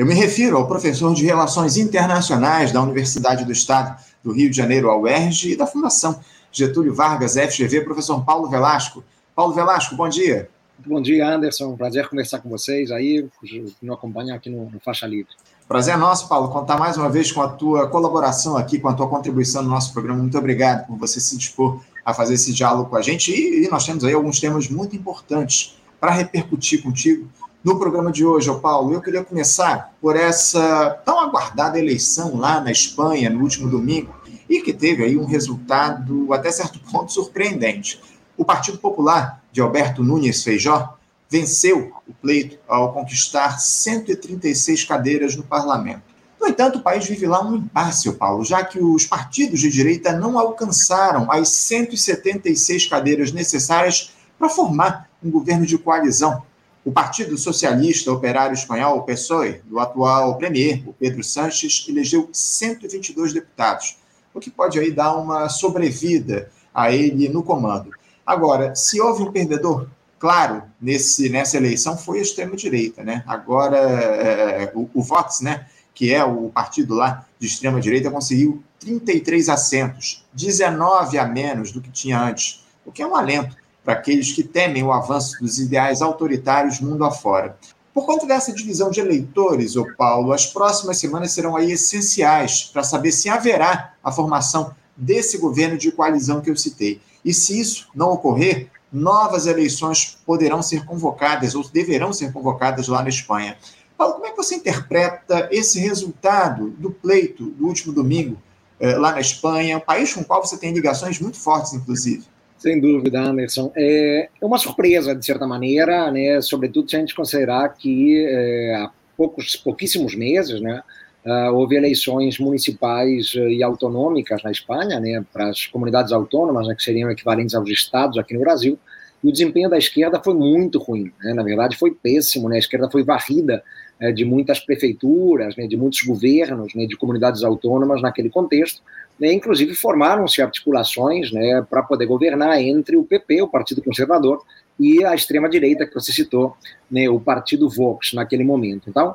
Eu me refiro ao professor de Relações Internacionais da Universidade do Estado do Rio de Janeiro, a UERJ, e da Fundação Getúlio Vargas, FGV, professor Paulo Velasco. Paulo Velasco, bom dia. Bom dia, Anderson. Prazer conversar com vocês aí, que me acompanham aqui no, no Faixa Livre. Prazer é nosso, Paulo, contar mais uma vez com a tua colaboração aqui, com a tua contribuição no nosso programa. Muito obrigado por você se dispor a fazer esse diálogo com a gente. E, e nós temos aí alguns temas muito importantes para repercutir contigo no programa de hoje, Paulo. Eu queria começar por essa tão aguardada eleição lá na Espanha no último domingo e que teve aí um resultado até certo ponto surpreendente. O Partido Popular de Alberto Nunes Feijó venceu o pleito ao conquistar 136 cadeiras no parlamento. No entanto, o país vive lá um impasse, Paulo, já que os partidos de direita não alcançaram as 176 cadeiras necessárias para formar um governo de coalizão. O Partido Socialista Operário Espanhol, o PSOE, do atual premier, o Pedro Sanches, elegeu 122 deputados, o que pode aí dar uma sobrevida a ele no comando. Agora, se houve um perdedor, claro, nesse, nessa eleição foi a extrema-direita, né? Agora, é, o, o Vox, né, que é o partido lá de extrema-direita, conseguiu 33 assentos, 19 a menos do que tinha antes, o que é um alento para aqueles que temem o avanço dos ideais autoritários mundo afora. Por conta dessa divisão de eleitores, ô Paulo, as próximas semanas serão aí essenciais para saber se haverá a formação desse governo de coalizão que eu citei. E se isso não ocorrer, novas eleições poderão ser convocadas ou deverão ser convocadas lá na Espanha. Paulo, como é que você interpreta esse resultado do pleito do último domingo eh, lá na Espanha, um país com o qual você tem ligações muito fortes, inclusive? Sem dúvida, Anderson. É, é uma surpresa, de certa maneira, né? sobretudo se a gente considerar que é, há poucos, pouquíssimos meses, né? Uh, houve eleições municipais uh, e autonômicas na Espanha, né, para as comunidades autônomas, né, que seriam equivalentes aos estados aqui no Brasil, e o desempenho da esquerda foi muito ruim. Né, na verdade, foi péssimo. Né, a esquerda foi varrida uh, de muitas prefeituras, né, de muitos governos, né, de comunidades autônomas naquele contexto. Né, inclusive, formaram-se articulações né, para poder governar entre o PP, o Partido Conservador, e a extrema-direita que você citou, né, o Partido Vox, naquele momento. Então,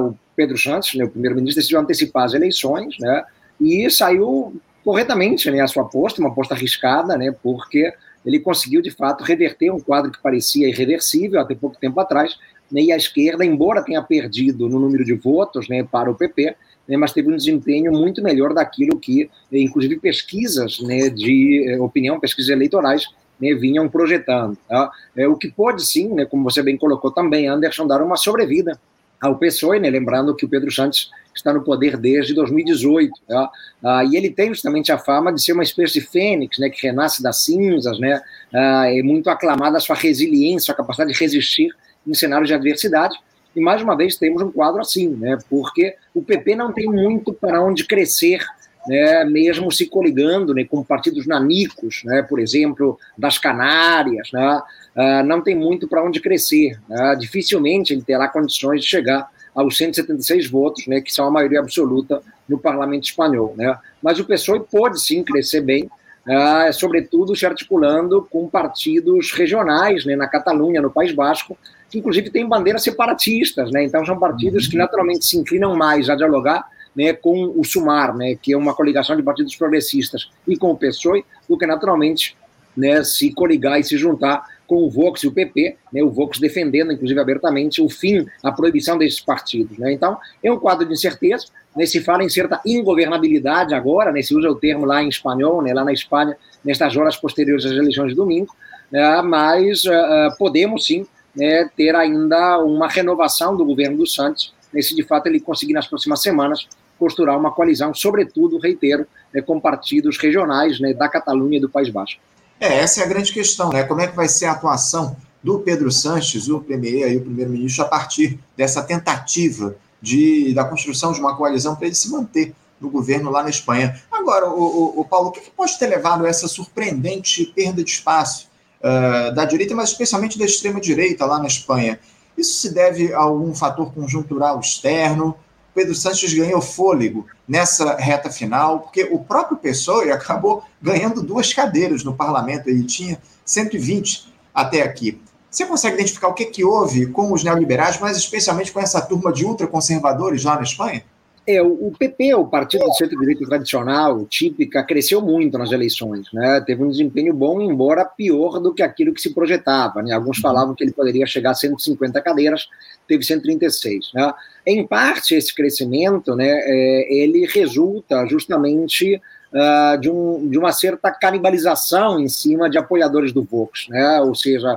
o Pedro Santos, né, o primeiro-ministro, decidiu antecipar as eleições, né, e saiu corretamente né, a sua aposta, uma aposta arriscada, né, porque ele conseguiu, de fato, reverter um quadro que parecia irreversível até pouco tempo atrás, né, e a esquerda, embora tenha perdido no número de votos né, para o PP, né, mas teve um desempenho muito melhor daquilo que, inclusive, pesquisas né, de eh, opinião, pesquisas eleitorais, né, vinham projetando. Tá? É, o que pode sim, né, como você bem colocou também, Anderson, dar uma sobrevida ao PSOE, lembrando que o Pedro Santos está no poder desde 2018. Tá? Ah, e ele tem justamente a fama de ser uma espécie de fênix, né, que renasce das cinzas, né, ah, é muito aclamada a sua resiliência, a capacidade de resistir em cenários de adversidade. E mais uma vez temos um quadro assim, né, porque o PP não tem muito para onde crescer né, mesmo se coligando né, com partidos nanicos, né, por exemplo, das Canárias, né, uh, não tem muito para onde crescer. Né, dificilmente ele terá condições de chegar aos 176 votos, né, que são a maioria absoluta no parlamento espanhol. Né. Mas o PSOE pode sim crescer bem, uh, sobretudo se articulando com partidos regionais, né, na Catalunha, no País Basco, que inclusive têm bandeiras separatistas. Né, então são partidos que naturalmente se inclinam mais a dialogar né, com o Sumar, né, que é uma coligação de partidos progressistas, e com o PSOE, do que naturalmente né, se coligar e se juntar com o Vox e o PP, né, o Vox defendendo, inclusive abertamente, o fim, a proibição desses partidos. Né. Então, é um quadro de incerteza, né, se fala em certa ingovernabilidade agora, né, se usa o termo lá em espanhol, né, lá na Espanha, nestas horas posteriores às eleições de domingo, né, mas uh, podemos sim né, ter ainda uma renovação do governo do Santos, né, se de fato ele conseguir nas próximas semanas costurar uma coalizão, sobretudo, reitero, né, com partidos regionais né, da Catalunha e do País Basco. É, essa é a grande questão, né? Como é que vai ser a atuação do Pedro Sanches, o premier e o primeiro-ministro, a partir dessa tentativa de, da construção de uma coalizão para ele se manter no governo lá na Espanha. Agora, o, o, o Paulo, o que, que, pode ter levado a essa surpreendente perda de espaço uh, da direita, mas especialmente da extrema-direita lá na Espanha? Isso se deve a algum fator conjuntural externo? Pedro Sanches ganhou fôlego nessa reta final, porque o próprio PSOE acabou ganhando duas cadeiras no parlamento, ele tinha 120 até aqui. Você consegue identificar o que, que houve com os neoliberais, mas especialmente com essa turma de ultraconservadores lá na Espanha? É, o PP, o partido do centro-direita tradicional, típica, cresceu muito nas eleições. Né? Teve um desempenho bom, embora pior do que aquilo que se projetava. Né? Alguns falavam que ele poderia chegar a 150 cadeiras, teve 136. Né? Em parte, esse crescimento né, é, ele resulta justamente uh, de, um, de, uma certa canibalização em cima de apoiadores do Vox, né? ou seja,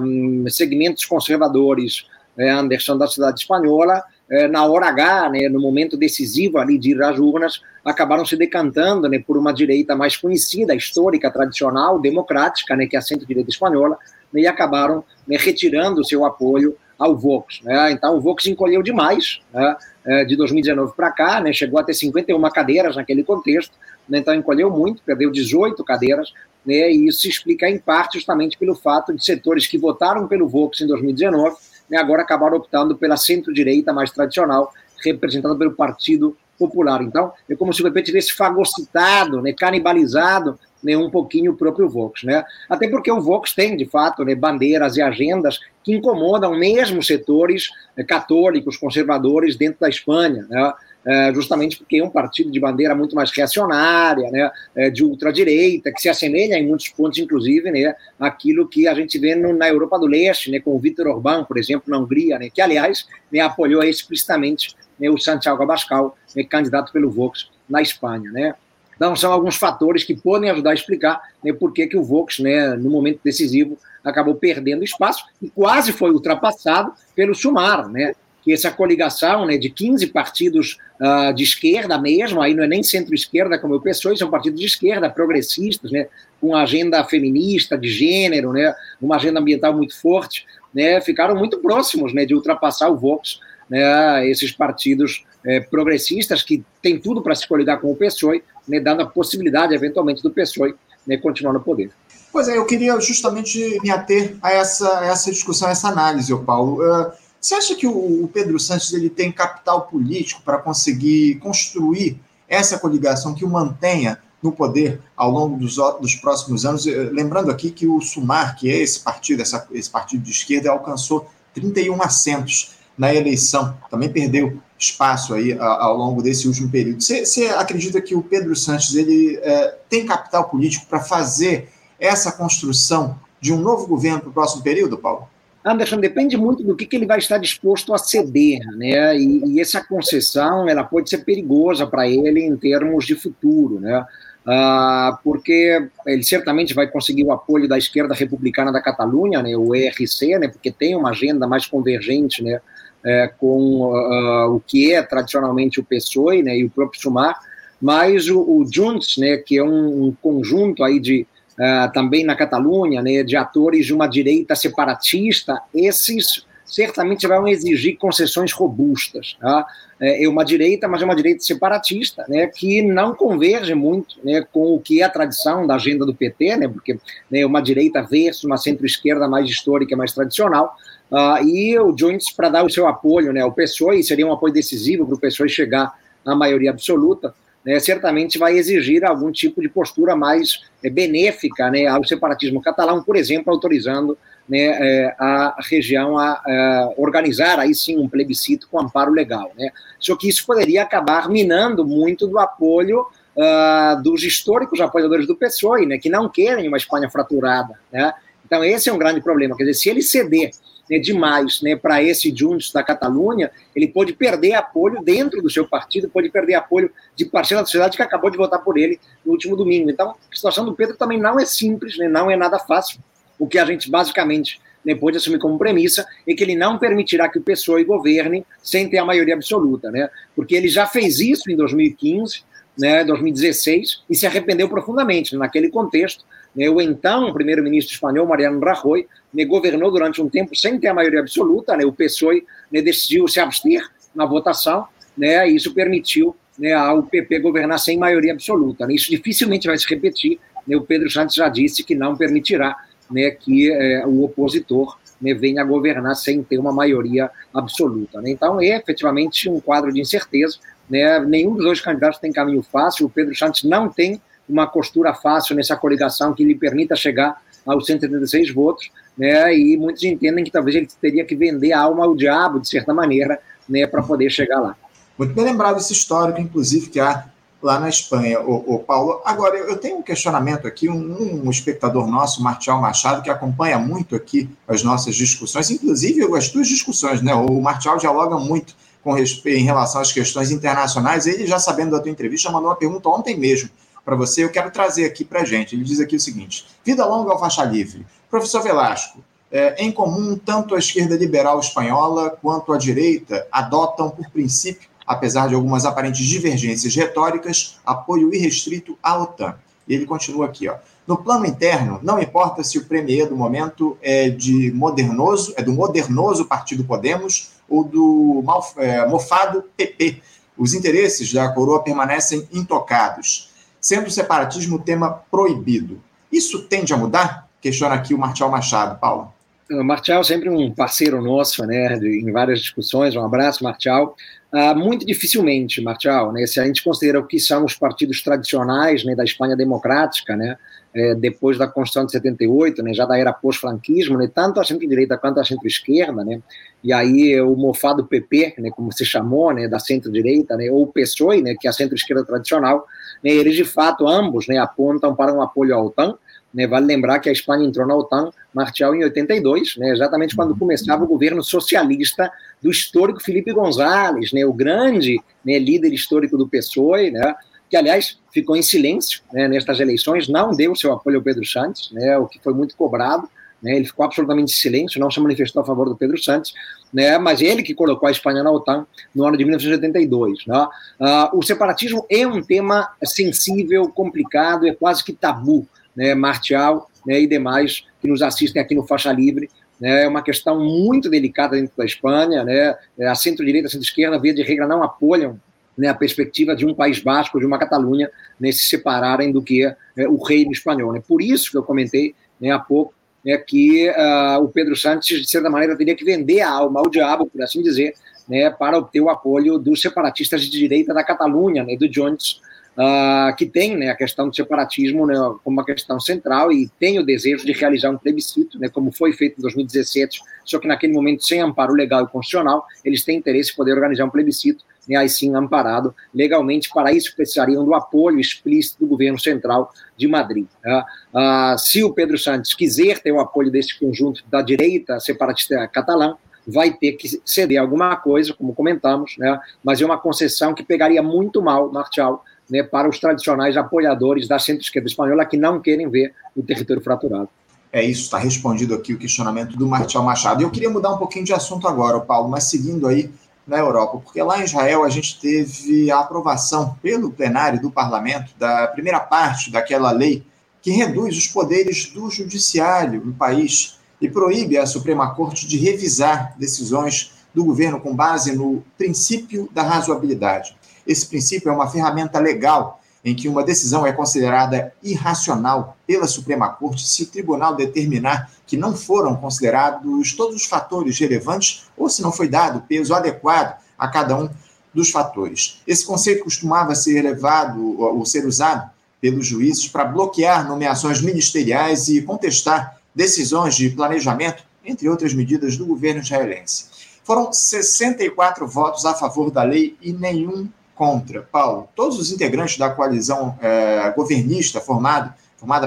um, segmentos conservadores, né, Anderson da cidade espanhola, é, na hora H, né, no momento decisivo ali de ir às urnas, acabaram se decantando né, por uma direita mais conhecida, histórica, tradicional, democrática, né, que é a centro-direita espanhola, né, e acabaram né, retirando seu apoio ao Vox. Né? Então, o Vox encolheu demais né, é, de 2019 para cá, né, chegou a ter 51 cadeiras naquele contexto, né, então encolheu muito, perdeu 18 cadeiras, né, e isso se explica em parte justamente pelo fato de setores que votaram pelo Vox em 2019 né, agora acabaram optando pela centro-direita mais tradicional, representada pelo Partido Popular. Então, é como se o PP tivesse fagocitado, né, canibalizado né, um pouquinho o próprio Vox. Né? Até porque o Vox tem, de fato, né, bandeiras e agendas que incomodam mesmo setores né, católicos, conservadores dentro da Espanha. Né? É, justamente porque é um partido de bandeira muito mais reacionária, né, é, de ultradireita, que se assemelha em muitos pontos, inclusive, né, aquilo que a gente vê no, na Europa do Leste, né, com o Vítor Orbán, por exemplo, na Hungria, né, que, aliás, né, apoiou explicitamente né, o Santiago Abascal, né, candidato pelo Vox na Espanha. Né. Então, são alguns fatores que podem ajudar a explicar né, por que, que o Vox, né, no momento decisivo, acabou perdendo espaço e quase foi ultrapassado pelo Sumar, né, que essa coligação né, de 15 partidos uh, de esquerda mesmo, aí não é nem centro-esquerda como o PSOE, são partidos de esquerda, progressistas, né, com agenda feminista, de gênero, né, uma agenda ambiental muito forte, né, ficaram muito próximos né, de ultrapassar o Vox, né, esses partidos é, progressistas que têm tudo para se coligar com o PSOE, né, dando a possibilidade, eventualmente, do PSOE né, continuar no poder. Pois é, eu queria justamente me ater a essa, a essa discussão, a essa análise, Paulo. Uh, você acha que o Pedro Santos ele tem capital político para conseguir construir essa coligação que o mantenha no poder ao longo dos, dos próximos anos? Eh, lembrando aqui que o Sumar, que é esse partido, essa, esse partido de esquerda, alcançou 31 assentos na eleição, também perdeu espaço aí ao longo desse último período. Você, acredita que o Pedro Santos ele é, tem capital político para fazer essa construção de um novo governo para o próximo período, Paulo? Anderson, depende muito do que, que ele vai estar disposto a ceder, né? E, e essa concessão, ela pode ser perigosa para ele em termos de futuro, né? Ah, porque ele certamente vai conseguir o apoio da esquerda republicana da Catalunha, né? O ERC, né? Porque tem uma agenda mais convergente, né? É, com uh, o que é tradicionalmente o PSOE, né? E o próprio Sumar, mas o, o Junts, né? Que é um, um conjunto aí de uh, também na Catalunha, né, de atores de uma direita separatista, esses certamente vão exigir concessões robustas. Tá? É uma direita, mas é uma direita separatista, né, que não converge muito né, com o que é a tradição da agenda do PT, né, porque né, uma direita versus uma centro-esquerda mais histórica, mais tradicional, uh, e o Junts, para dar o seu apoio né, ao PSOE, seria um apoio decisivo para o PSOE chegar à maioria absoluta, né, certamente vai exigir algum tipo de postura mais é, benéfica né, ao separatismo catalão, por exemplo, autorizando né, é, a região a, a, organizar aí sim um plebiscito com amparo legal. Né? Só que isso poderia acabar minando muito do apoio uh, dos históricos apoiadores do PSOE, né, que não querem uma Espanha fraturada. Né? Então, esse é um grande problema. Quer dizer, se ele ceder né, demais né, para esse Juntos da Catalunha, ele pode perder apoio dentro do seu partido, pode perder apoio de parcela da sociedade que acabou de votar por ele no último domingo. Então, a situação do Pedro também não é simples, né, não é nada fácil. O que a gente basicamente né, pode assumir como premissa é que ele não permitirá que o PSOE governe sem ter a maioria absoluta, né? Porque ele já fez isso em 2015, né, 2016 e se arrependeu profundamente naquele contexto né, o então primeiro-ministro espanhol, Mariano Rajoy, né, governou durante um tempo sem ter a maioria absoluta, né, o PSOE né, decidiu se abster na votação, né, e isso permitiu né, ao PP governar sem maioria absoluta. Né, isso dificilmente vai se repetir, né, o Pedro Santos já disse que não permitirá né, que é, o opositor né, venha governar sem ter uma maioria absoluta. Né. Então, é efetivamente um quadro de incerteza. Né, nenhum dos dois candidatos tem caminho fácil, o Pedro Santos não tem uma costura fácil nessa coligação que lhe permita chegar aos 176 votos, né, e muitos entendem que talvez ele teria que vender a alma ao diabo, de certa maneira, né, para poder chegar lá. Muito bem lembrado esse histórico, inclusive, que há lá na Espanha, o, o Paulo. Agora, eu tenho um questionamento aqui, um, um, espectador nosso, Martial Machado, que acompanha muito aqui as nossas discussões, inclusive as tuas discussões, né? O Martial dialoga muito com respeito em relação às questões internacionais. Ele, já sabendo da tua entrevista, mandou uma pergunta ontem mesmo para você. Eu quero trazer aqui para gente. Ele diz aqui o seguinte: Vida longa ao faixa livre. Professor Velasco, é, em comum, tanto a esquerda liberal espanhola quanto a direita adotam, por princípio, apesar de algumas aparentes divergências retóricas, apoio irrestrito à OTAN. E ele continua aqui, ó. No plano interno, não importa se o premier do momento é de modernoso, é do modernoso Partido Podemos ou do mal, é, mofado PP. Os interesses da coroa permanecem intocados, sendo o separatismo tema proibido. Isso tende a mudar? Questiona aqui o Martial Machado. Paulo. O Martial sempre um parceiro nosso, né, em várias discussões. Um abraço, Martial. Uh, muito dificilmente, Martial, né, se a gente considera o que são os partidos tradicionais né, da Espanha democrática, né, é, depois da Constituição de 78, né, já da era pós-franquismo, né, tanto a centro-direita quanto a centro-esquerda, né, e aí o mofado PP, né, como se chamou, né, da centro-direita, né, ou o PSOE, né, que é a centro-esquerda tradicional, né, eles de fato ambos né, apontam para um apoio à OTAN, né, vale lembrar que a Espanha entrou na OTAN, Martial, em 82, né, exatamente quando começava o governo socialista do histórico Felipe González, né, o grande né, líder histórico do PSOE, né, que, aliás, ficou em silêncio né, nestas eleições, não deu seu apoio ao Pedro Santos, né, o que foi muito cobrado. Né, ele ficou absolutamente em silêncio, não se manifestou a favor do Pedro Santos, né, mas ele que colocou a Espanha na OTAN no ano de 1982. Né. Uh, o separatismo é um tema sensível, complicado, é quase que tabu né, Martial né, e demais que nos assistem aqui no Faixa Livre. Né, é uma questão muito delicada dentro da Espanha. Né, a centro-direita a centro-esquerda, via de regra, não apoiam né, a perspectiva de um País Basco, de uma Catalunha, né, se separarem do que é, o reino espanhol. Né. Por isso que eu comentei né, há pouco né, que uh, o Pedro Santos, de certa maneira, teria que vender a alma ao diabo, por assim dizer, né, para obter o apoio dos separatistas de direita da Catalunha, né, do Jones, uh, que tem né, a questão do separatismo né, como uma questão central e tem o desejo de realizar um plebiscito, né, como foi feito em 2017, só que naquele momento sem amparo legal e constitucional, eles têm interesse em poder organizar um plebiscito, né, aí sim amparado legalmente. Para isso precisariam do apoio explícito do governo central de Madrid. Né? Uh, se o Pedro Santos quiser ter o apoio desse conjunto da direita separatista catalã, vai ter que ceder alguma coisa, como comentamos, né? mas é uma concessão que pegaria muito mal Martial né, para os tradicionais apoiadores da centro-esquerda espanhola que não querem ver o território fraturado. É isso, está respondido aqui o questionamento do Martial Machado. Eu queria mudar um pouquinho de assunto agora, Paulo, mas seguindo aí na Europa, porque lá em Israel a gente teve a aprovação pelo plenário do parlamento da primeira parte daquela lei que reduz os poderes do judiciário no país e proíbe a Suprema Corte de revisar decisões do governo com base no princípio da razoabilidade. Esse princípio é uma ferramenta legal em que uma decisão é considerada irracional pela Suprema Corte se o tribunal determinar que não foram considerados todos os fatores relevantes ou se não foi dado peso adequado a cada um dos fatores. Esse conceito costumava ser levado ou ser usado pelos juízes para bloquear nomeações ministeriais e contestar decisões de planejamento, entre outras medidas do governo israelense. Foram 64 votos a favor da lei e nenhum contra. Paulo, todos os integrantes da coalizão é, governista formada,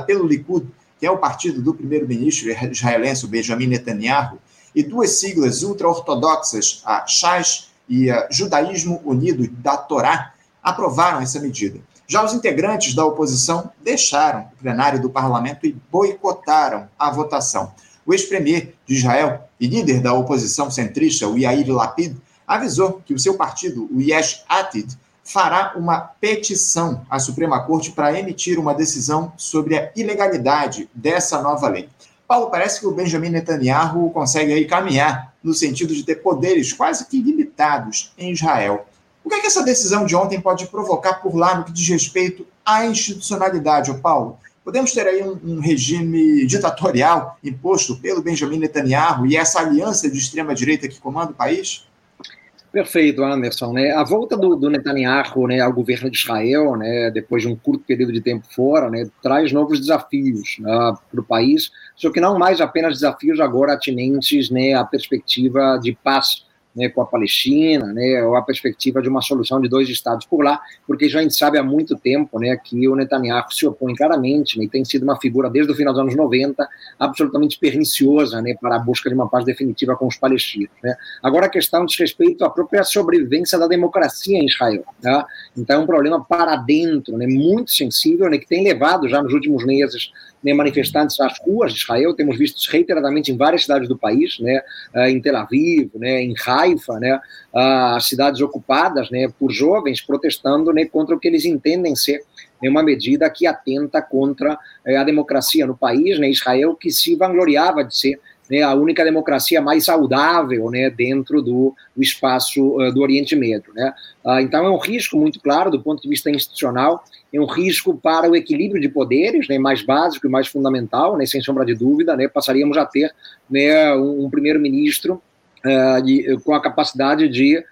pelo Likud, que é o partido do primeiro-ministro israelense, Benjamin Netanyahu, e duas siglas ultra-ortodoxas, a Shas e a Judaísmo Unido da Torá, aprovaram essa medida. Já os integrantes da oposição deixaram o plenário do parlamento e boicotaram a votação. O ex-premier de Israel e líder da oposição centrista, o Yair Lapid, avisou que o seu partido, o Yesh Atid, fará uma petição à Suprema Corte para emitir uma decisão sobre a ilegalidade dessa nova lei. Paulo, parece que o Benjamin Netanyahu consegue aí caminhar no sentido de ter poderes quase que limitados em Israel. O que, é que essa decisão de ontem pode provocar por lá no que diz respeito à institucionalidade, Paulo? Podemos ter aí um, um, regime ditatorial imposto pelo Benjamin Netanyahu e essa aliança de extrema-direita que comanda o país? Perfeito, Anderson. Né? A volta do, do Netanyahu né, ao governo de Israel, né, depois de um curto período de tempo fora, né, traz novos desafios né, para o país, só que não mais apenas desafios agora atinentes né, à perspectiva de paz né, com a Palestina, né, ou a perspectiva de uma solução de dois estados por lá, porque já a gente sabe há muito tempo né, que o Netanyahu se opõe claramente né, e tem sido uma figura desde o final dos anos 90 absolutamente perniciosa né, para a busca de uma paz definitiva com os palestinos. Né. Agora a questão diz respeito à própria sobrevivência da democracia em Israel. Tá? Então é um problema para dentro, né, muito sensível, né, que tem levado já nos últimos meses né, manifestantes às ruas de Israel, temos visto reiteradamente em várias cidades do país, né, eh, em Tel Aviv, né, em Haifa, né, as cidades ocupadas né, por jovens protestando né, contra o que eles entendem ser né, uma medida que atenta contra eh, a democracia no país, né, Israel que se vangloriava de ser né, a única democracia mais saudável né, dentro do, do espaço uh, do Oriente Médio. Né? Uh, então, é um risco muito claro do ponto de vista institucional, é um risco para o equilíbrio de poderes, né, mais básico e mais fundamental, né, sem sombra de dúvida. Né, passaríamos a ter né, um, um primeiro-ministro uh, com a capacidade de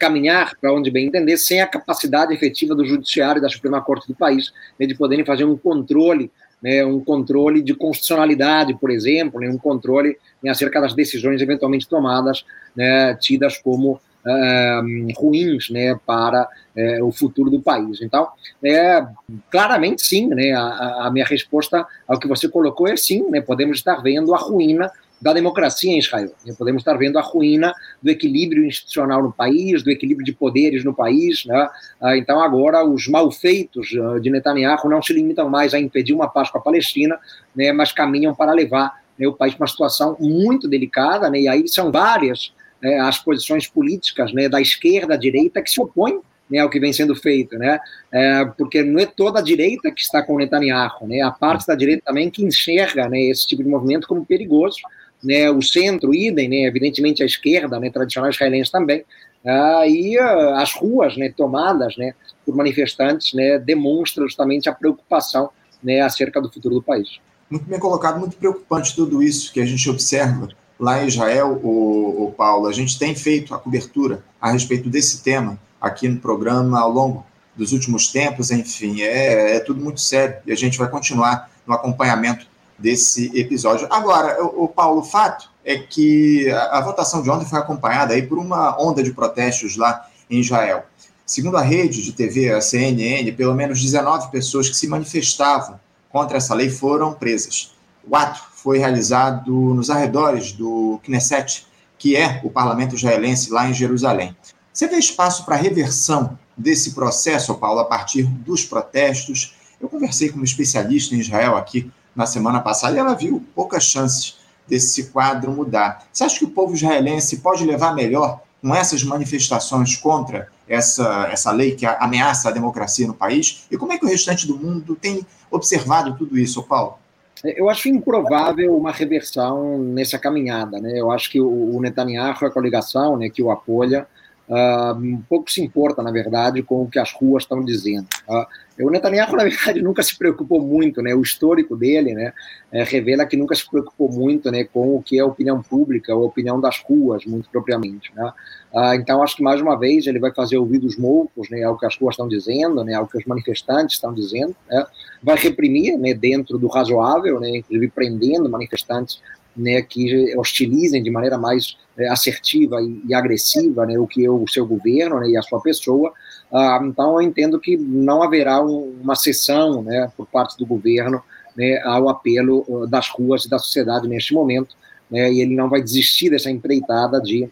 caminhar para onde bem entender, sem a capacidade efetiva do judiciário e da Suprema Corte do país né, de poderem fazer um controle né, um controle de constitucionalidade, por exemplo, né, um controle né, acerca das decisões eventualmente tomadas, né, tidas como uh, ruins né, para uh, o futuro do país. Então, é, claramente sim, né, a, a, minha resposta ao que você colocou é sim, né, podemos estar vendo a ruína da democracia em Israel. Podemos estar vendo a ruína do equilíbrio institucional no país, do equilíbrio de poderes no país. Né? Ah, então, agora, os malfeitos ah, de Netanyahu não se limitam mais a impedir uma paz com a Palestina, né, mas caminham para levar né, o país para uma situação muito delicada. Né, e aí são várias né, as posições políticas né, da esquerda, à direita, que se opõem né, ao que vem sendo feito, né? É, porque não é toda a direita que está com Netanyahu, né? A parte da direita também que enxerga né, esse tipo de movimento como perigoso, né, o centro, idem, né, evidentemente a esquerda, né, tradicional israelense também, ah, e as ruas né, tomadas né, por manifestantes né, demonstram justamente a preocupação né, acerca do futuro do país. Muito bem colocado, muito preocupante tudo isso que a gente observa lá em Israel, o, o Paulo. A gente tem feito a cobertura a respeito desse tema aqui no programa ao longo dos últimos tempos, enfim, é, é tudo muito sério e a gente vai continuar no acompanhamento desse episódio. Agora, o, Paulo, o fato é que a, a, votação de ontem foi acompanhada aí por uma onda de protestos lá em Israel. Segundo a rede de TV, a CNN, pelo menos 19 pessoas que se manifestavam contra essa lei foram presas. O ato foi realizado nos arredores do Knesset, que é o parlamento israelense lá em Jerusalém. Você vê espaço para reversão desse processo, Paulo, a partir dos protestos? Eu conversei com um especialista em Israel aqui na semana passada e ela viu poucas chances desse quadro mudar. Você acha que o povo israelense pode levar melhor com essas manifestações contra essa, essa lei que ameaça a democracia no país? E como é que o restante do mundo tem observado tudo isso, Paulo? Eu acho improvável uma reversão nessa caminhada. Né? Eu acho que o Netanyahu, a coligação né, que o apoia, uh, pouco se importa, na verdade, com o que as ruas estão dizendo. Uh, o Netanyahu, na verdade, nunca se preocupou muito, né? O histórico dele, né, é, revela que nunca se preocupou muito, né, com o que é a opinião pública, a opinião das ruas, muito propriamente, né? Ah, então, acho que mais uma vez ele vai fazer ouvidos moucos, né, ao que as ruas estão dizendo, né, ao que os manifestantes estão dizendo, né? Vai reprimir, né, dentro do razoável, né, inclusive prendendo manifestantes né, que hostilizem de maneira mais é, assertiva e, e, agressiva né, o que é o seu governo né, e a sua pessoa. Ah, então, eu entendo que não haverá um, uma cessão né, por parte do governo né, ao apelo uh, das ruas e da sociedade neste momento, né, e ele não vai desistir dessa empreitada de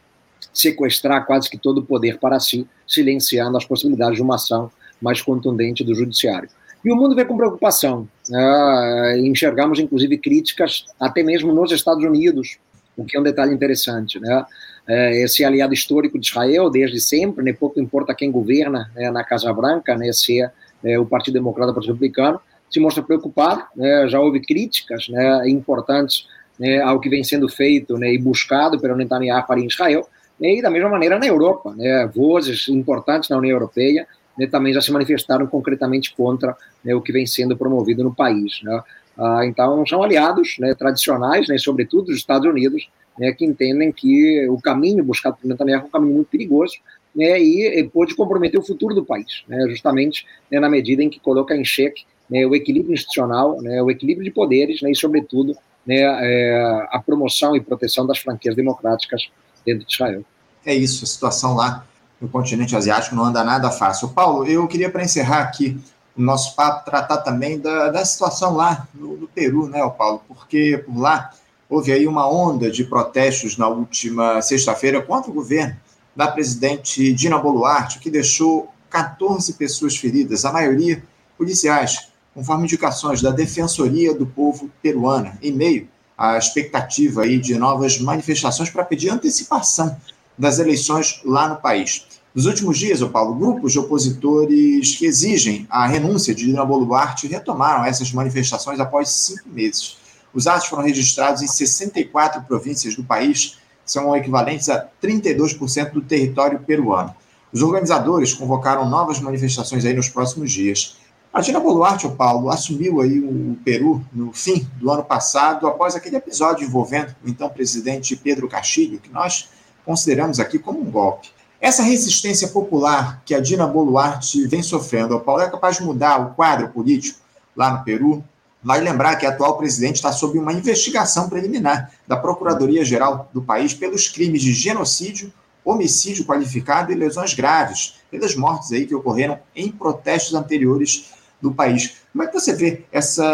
sequestrar quase que todo o poder para si, silenciando as possibilidades de uma ação mais contundente do judiciário. E o mundo vê com preocupação. Né? Enxergamos, inclusive, críticas até mesmo nos Estados Unidos, o que é um detalhe interessante. Né? É, esse aliado histórico de Israel, desde sempre, né? pouco importa quem governa né? na Casa Branca, né? se é, é o Partido Democrata o Partido Republicano, se mostra preocupado. Né? Já houve críticas né? importantes né? ao que vem sendo feito né? e buscado pelo Netanyahu para Israel, e da mesma maneira na Europa. Né? Vozes importantes na União Europeia né, também já se manifestaram concretamente contra né, o que vem sendo promovido no país. Né? Ah, então, são aliados né, tradicionais, né, sobretudo dos Estados Unidos, né, que entendem que o caminho buscado por Netanyahu é um caminho muito perigoso e, e pode comprometer o futuro do país, justamente na medida em que coloca em xeque o equilíbrio institucional, o equilíbrio de poderes e, sobretudo, é, a promoção e proteção das franquias democráticas dentro de Israel. É isso, a situação lá no continente asiático não anda nada fácil. Paulo, eu queria, para encerrar aqui o nosso papo, tratar também da, da situação lá no, no Peru, né, Paulo? Porque por lá houve aí uma onda de protestos na última sexta-feira contra o governo da presidente Dina Boluarte, que deixou 14 pessoas feridas, a maioria policiais, conforme indicações da Defensoria do Povo Peruana, em meio à expectativa aí de novas manifestações para pedir antecipação das eleições lá no país. Nos últimos dias, o Paulo, grupos de opositores que exigem a renúncia de Dina Boluarte retomaram essas manifestações após cinco meses. Os atos foram registrados em 64 províncias do país, são equivalentes a 32% do território peruano. Os organizadores convocaram novas manifestações aí nos próximos dias. A Dina Boluarte, o Paulo, assumiu aí o Peru no fim do ano passado, após aquele episódio envolvendo o então presidente Pedro Castilho, que nós consideramos aqui como um golpe. Essa resistência popular que a Dina Boluarte vem sofrendo, Paulo é capaz de mudar o quadro político lá no Peru? Vale lembrar que a atual presidente está sob uma investigação preliminar da Procuradoria-Geral do país pelos crimes de genocídio, homicídio qualificado e lesões graves, pelas mortes aí que ocorreram em protestos anteriores do país. Como é que você vê essa,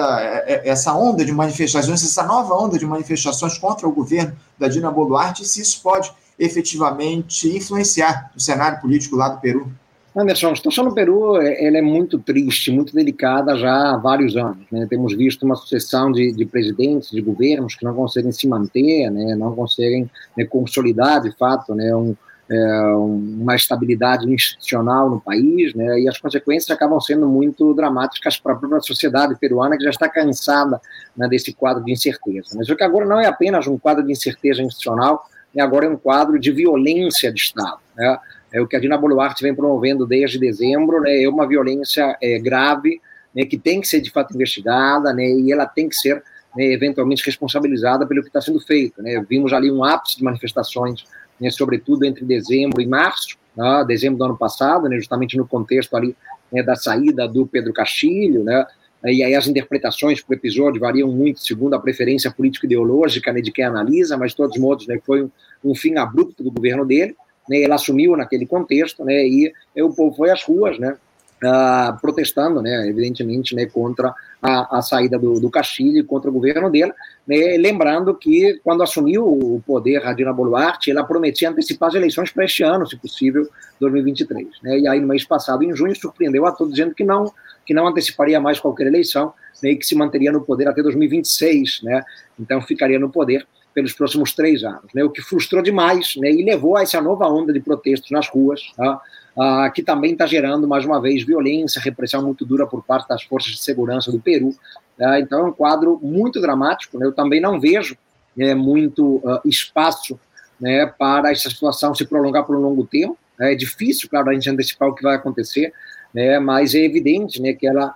é, essa onda de manifestações, essa nova onda de manifestações contra o governo da Dina Boluarte, e se isso pode efetivamente influenciar o cenário político lá do Peru? Anderson, a situação no Peru ela é muito triste, muito delicada já há vários anos. Né? Temos visto uma sucessão de, de, presidentes, de governos que não conseguem se manter, né? não conseguem né, consolidar, de fato, né, um, é, uma estabilidade institucional no país, né? e as consequências acabam sendo muito dramáticas para a própria sociedade peruana, que já está cansada né, desse quadro de incerteza. Mas o que agora não é apenas um quadro de incerteza institucional, e agora é um quadro de violência de Estado. Né? É o que a Dina Boluarte vem promovendo desde dezembro, né? é uma violência é, grave, né, que tem que ser de fato investigada, né, e ela tem que ser né, eventualmente responsabilizada pelo que está sendo feito. Né? Vimos ali um ápice de manifestações, né, sobretudo entre dezembro e março, né, dezembro do ano passado, né, justamente no contexto ali né, da saída do Pedro Castilho, né, e aí as interpretações o episódio variam muito segundo a preferência político-ideológica né, de quem analisa, mas de todos os modos né, foi um, um, fim abrupto do governo dele, né, ele assumiu naquele contexto, né, e o povo foi às ruas, né, uh, protestando, né, evidentemente, né, contra a, a saída do, do Castilho, contra o governo dele, né, lembrando que quando assumiu o poder a Dina Boluarte, ela prometia antecipar as eleições para este ano, se possível, 2023. Né, e aí, no mês passado, em junho, surpreendeu a todos, dizendo que não que não anteciparia mais qualquer eleição, né, e que se manteria no poder até 2026, né, então ficaria no poder pelos próximos três anos, né, o que frustrou demais né, e levou a essa nova onda de protestos nas ruas, tá, ah, que também está gerando, mais uma vez, violência, repressão muito dura por parte das forças de segurança do Peru. Tá, então é um quadro muito dramático. Né, eu também não vejo né, muito uh, espaço né, para essa situação se prolongar por um longo tempo. É difícil, claro, a gente antecipar o que vai acontecer, né, mas é evidente né, que ela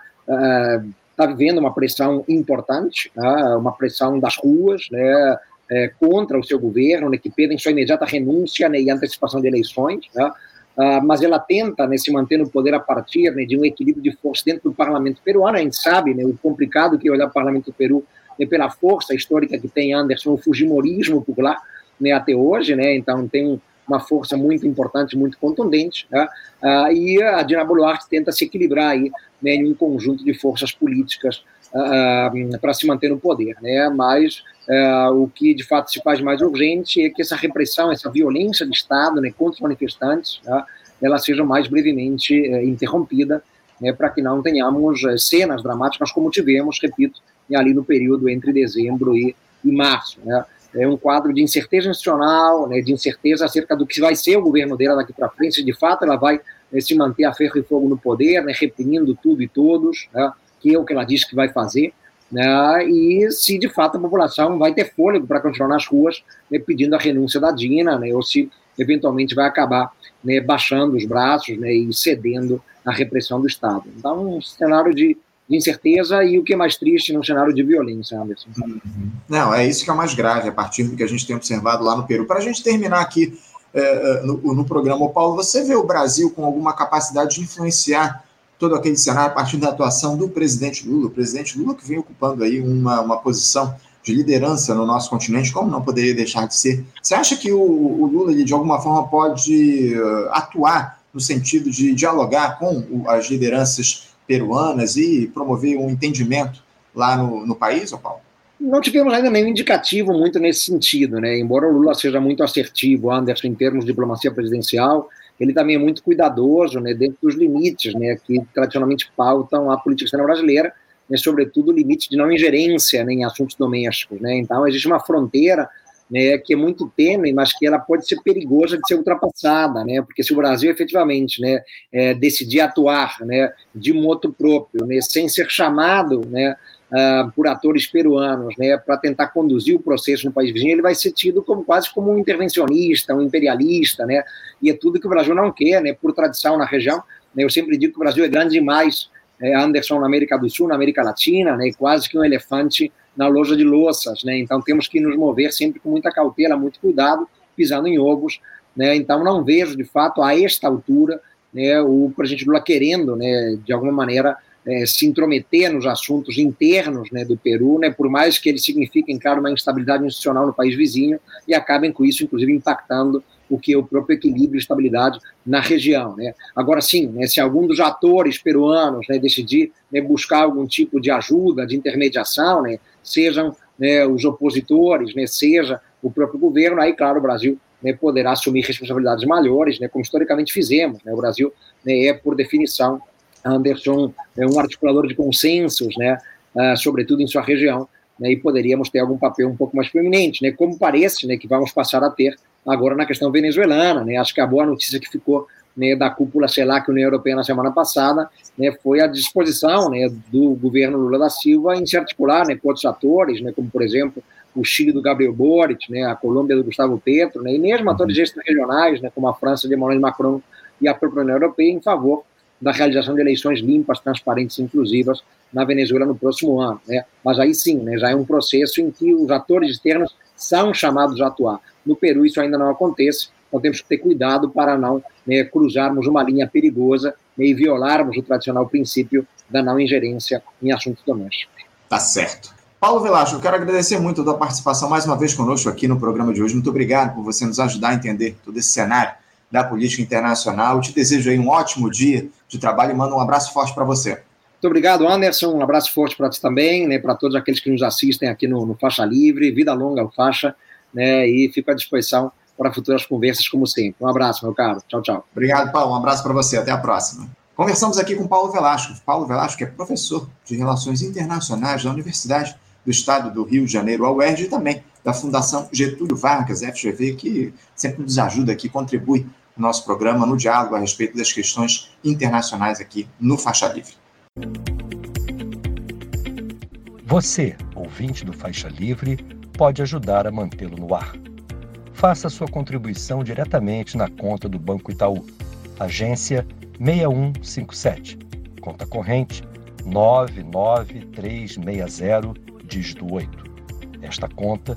está uh, vivendo uma pressão importante, uh, uma pressão das ruas, né, é, contra o seu governo, né, que pedem sua imediata renúncia né, e antecipação de eleições, né, uh, mas ela tenta né, se manter no poder a partir né, de um equilíbrio de força dentro do parlamento peruano. A gente sabe né, o complicado que é olhar o parlamento do Peru né, pela força histórica que tem Anderson, o fujimorismo por lá né, até hoje, né, então tem um uma força muito importante, muito contundente, né? ah, e a Dina Boluarte tenta se equilibrar aí né, em um conjunto de forças políticas ah, para se manter no poder, né? Mas ah, o que de fato se faz mais urgente é que essa repressão, essa violência do Estado né, contra os manifestantes, tá? ela seja mais brevemente eh, interrompida, né, para que não tenhamos eh, cenas dramáticas como tivemos, repito, ali no período entre dezembro e, e março, né? é um quadro de incerteza nacional, né, de incerteza acerca do que vai ser o governo dela daqui para frente, se de fato ela vai né, se manter a ferro e fogo no poder, né, reprimindo tudo e todos, né, que o que ela diz que vai fazer, né, e se de fato a população vai ter fôlego para continuar nas ruas né, pedindo a renúncia da Dina, né, ou se eventualmente vai acabar né, baixando os braços né, e cedendo à repressão do Estado. Então, um cenário de de incerteza e o que é mais triste num cenário de violência, Anderson. Uhum. Não, é isso que é o mais grave, a partir do que a gente tem observado lá no Peru. Para a gente terminar aqui é, no, no, programa, Paulo, você vê o Brasil com alguma capacidade de influenciar todo aquele cenário a partir da atuação do presidente Lula, o presidente Lula que vem ocupando aí uma, uma posição de liderança no nosso continente, como não poderia deixar de ser. Você acha que o, o Lula, ele, de alguma forma, pode uh, atuar no sentido de dialogar com o, as lideranças peruanas e promover um entendimento lá no, no país, ou Paulo? Não tivemos ainda nenhum indicativo muito nesse sentido, né? Embora o Lula seja muito assertivo, Anderson, em termos de diplomacia presidencial, ele também é muito cuidadoso, né, dentro dos limites, né, que tradicionalmente pautam a política externa brasileira, né, sobretudo o limite de não ingerência né, em assuntos domésticos, né? Então existe uma fronteira né, que é muito tênue, mas que ela pode ser perigosa de ser ultrapassada, né, porque se o Brasil efetivamente né, é, decidir atuar né, de moto próprio, né, sem ser chamado né, uh, por atores peruanos né, para tentar conduzir o processo no país vizinho, ele vai ser tido como quase como um intervencionista, um imperialista, né, e é tudo que o Brasil não quer, né, por tradição na região. Né, eu sempre digo que o Brasil é grande demais, é, Anderson, na América do Sul, na América Latina, né, quase que um elefante na loja de louças, né? Então temos que nos mover sempre com muita cautela, muito cuidado, pisando em ovos, né? Então não vejo de fato a esta altura, né, o presidente Lula querendo, né, de alguma maneira é, se intrometer nos assuntos internos né, do Peru, né, por mais que eles signifiquem, claro, uma instabilidade institucional no país vizinho e acabem com isso, inclusive, impactando o que é o próprio equilíbrio e estabilidade na região. Né. Agora, sim, né, se algum dos atores peruanos né, decidir né, buscar algum tipo de ajuda, de intermediação, né, sejam né, os opositores, né, seja o próprio governo, aí, claro, o Brasil né, poderá assumir responsabilidades maiores, né, como historicamente fizemos. Né, o Brasil né, é, por definição, Anderson, é um articulador de consensos, né, uh, sobretudo em sua região, né, e poderíamos ter algum papel um pouco mais proeminente, né, como parece né, que vamos passar a ter agora na questão venezuelana. Né, acho que a boa notícia que ficou né, da cúpula CELAC União Europeia na semana passada, né, foi a disposição né, do governo Lula da Silva em se articular né, com outros atores, né, como, por exemplo, o Chile do Gabriel Boric, né, a Colômbia do Gustavo Petro, né, e mesmo atores extra-regionais, né, como a França de Emmanuel Macron e a própria União Europeia, em favor da realização de eleições limpas, transparentes e inclusivas na Venezuela no próximo ano. Né. Mas aí sim, né, já é um processo em que os atores externos são chamados a atuar. No Peru isso ainda não acontece, então temos que ter cuidado para não né, cruzarmos uma linha perigosa né, e violarmos o tradicional princípio da não ingerência em assuntos domésticos. Tá certo. Paulo Velasco, eu quero agradecer muito a tua participação mais uma vez conosco aqui no programa de hoje. Muito obrigado por você nos ajudar a entender todo esse cenário da política internacional. Eu te desejo aí um ótimo dia de trabalho e mando um abraço forte para você. Muito obrigado, Anderson. Um abraço forte para ti também, né, para todos aqueles que nos assistem aqui no, no Faixa Livre. Vida longa ao Faixa, né, e fico à disposição para futuras conversas, como sempre. Um abraço, meu caro. Tchau, tchau. Obrigado, Paulo. Um abraço para você. Até a próxima. Conversamos aqui com Paulo Velasco. Paulo Velasco é professor de Relações Internacionais da Universidade do Estado do Rio de Janeiro, a UERJ, e também da Fundação Getúlio Vargas, FGV, que sempre nos ajuda aqui, contribui nosso programa, no diálogo a respeito das questões internacionais aqui no Faixa Livre. Você, ouvinte do Faixa Livre, pode ajudar a mantê-lo no ar faça sua contribuição diretamente na conta do Banco Itaú, agência 6157, conta corrente 99360, dígito 8. Esta conta